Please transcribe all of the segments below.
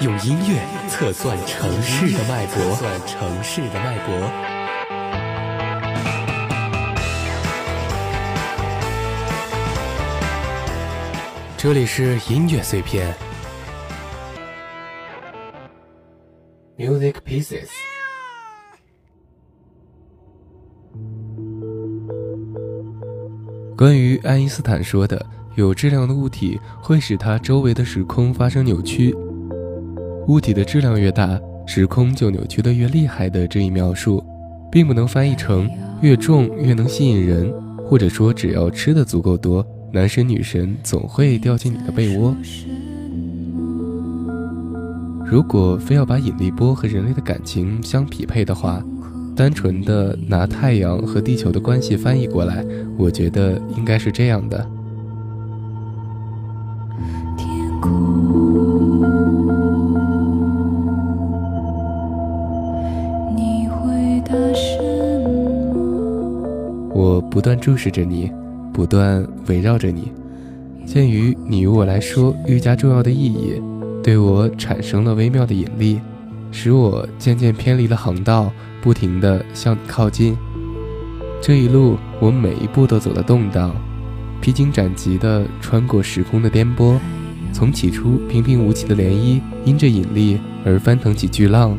用音乐测算城市的脉搏。算城市的脉搏。这里是音乐碎片，music pieces。关于爱因斯坦说的，有质量的物体会使它周围的时空发生扭曲。物体的质量越大，时空就扭曲的越厉害的这一描述，并不能翻译成越重越能吸引人，或者说只要吃的足够多，男神女神总会掉进你的被窝。如果非要把引力波和人类的感情相匹配的话，单纯的拿太阳和地球的关系翻译过来，我觉得应该是这样的。不断注视着你，不断围绕着你。鉴于你与我来说愈加重要的意义，对我产生了微妙的引力，使我渐渐偏离了航道，不停地向你靠近。这一路，我每一步都走得动荡，披荆斩棘地穿过时空的颠簸，从起初平平无奇的涟漪，因这引力而翻腾起巨浪。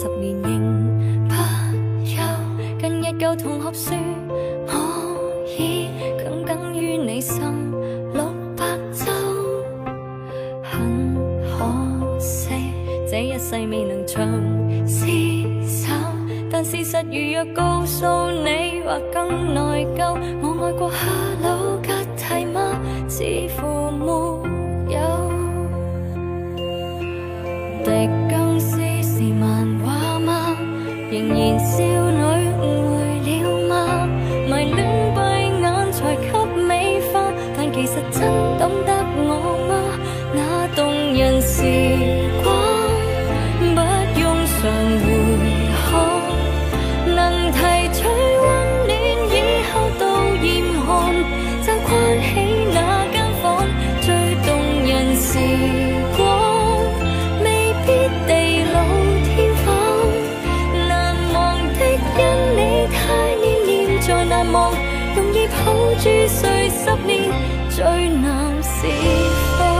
十年仍不休，近日旧同学说，我已耿耿于你心六百周。很可惜，这一世未能长厮守。但事实如若告诉你，或更内疚。我爱过哈鲁格蒂吗？似乎没有。see 最难是放，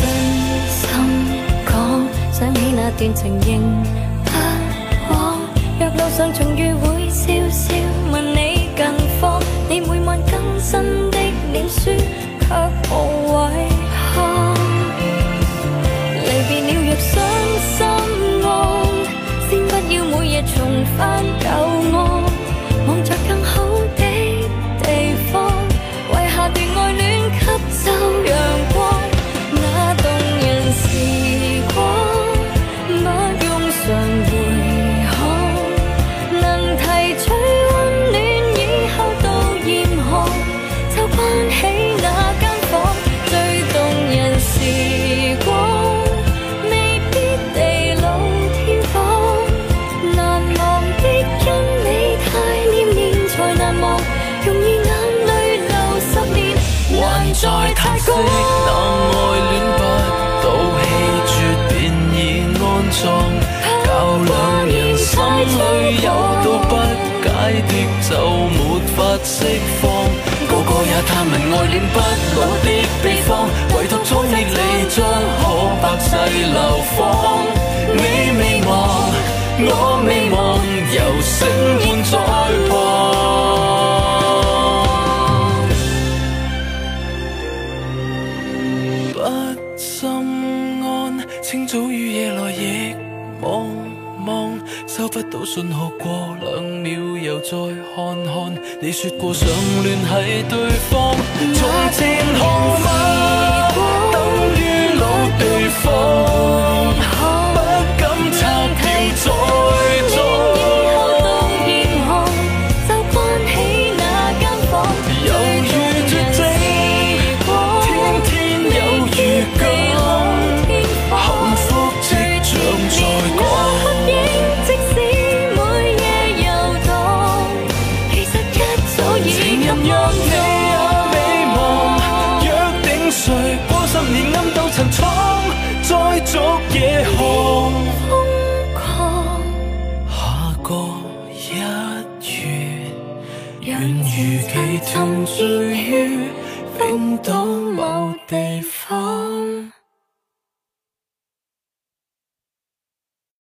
真心讲，想起那段情仍不枉。若路上重遇，会。漂。那爱恋，不到气绝便已安葬，教两人心里有道不解的，就没法释放。个个也探问爱恋不老的地方，唯独初你将可百世流放。你未忘，我未忘，由星伴在旁。早雨夜来亦茫茫，收不到讯号，过两秒又再看看，你说过想联系对方，从前好吗？昨夜寒风狂，下个一月，人如期沉醉于冰岛某地方。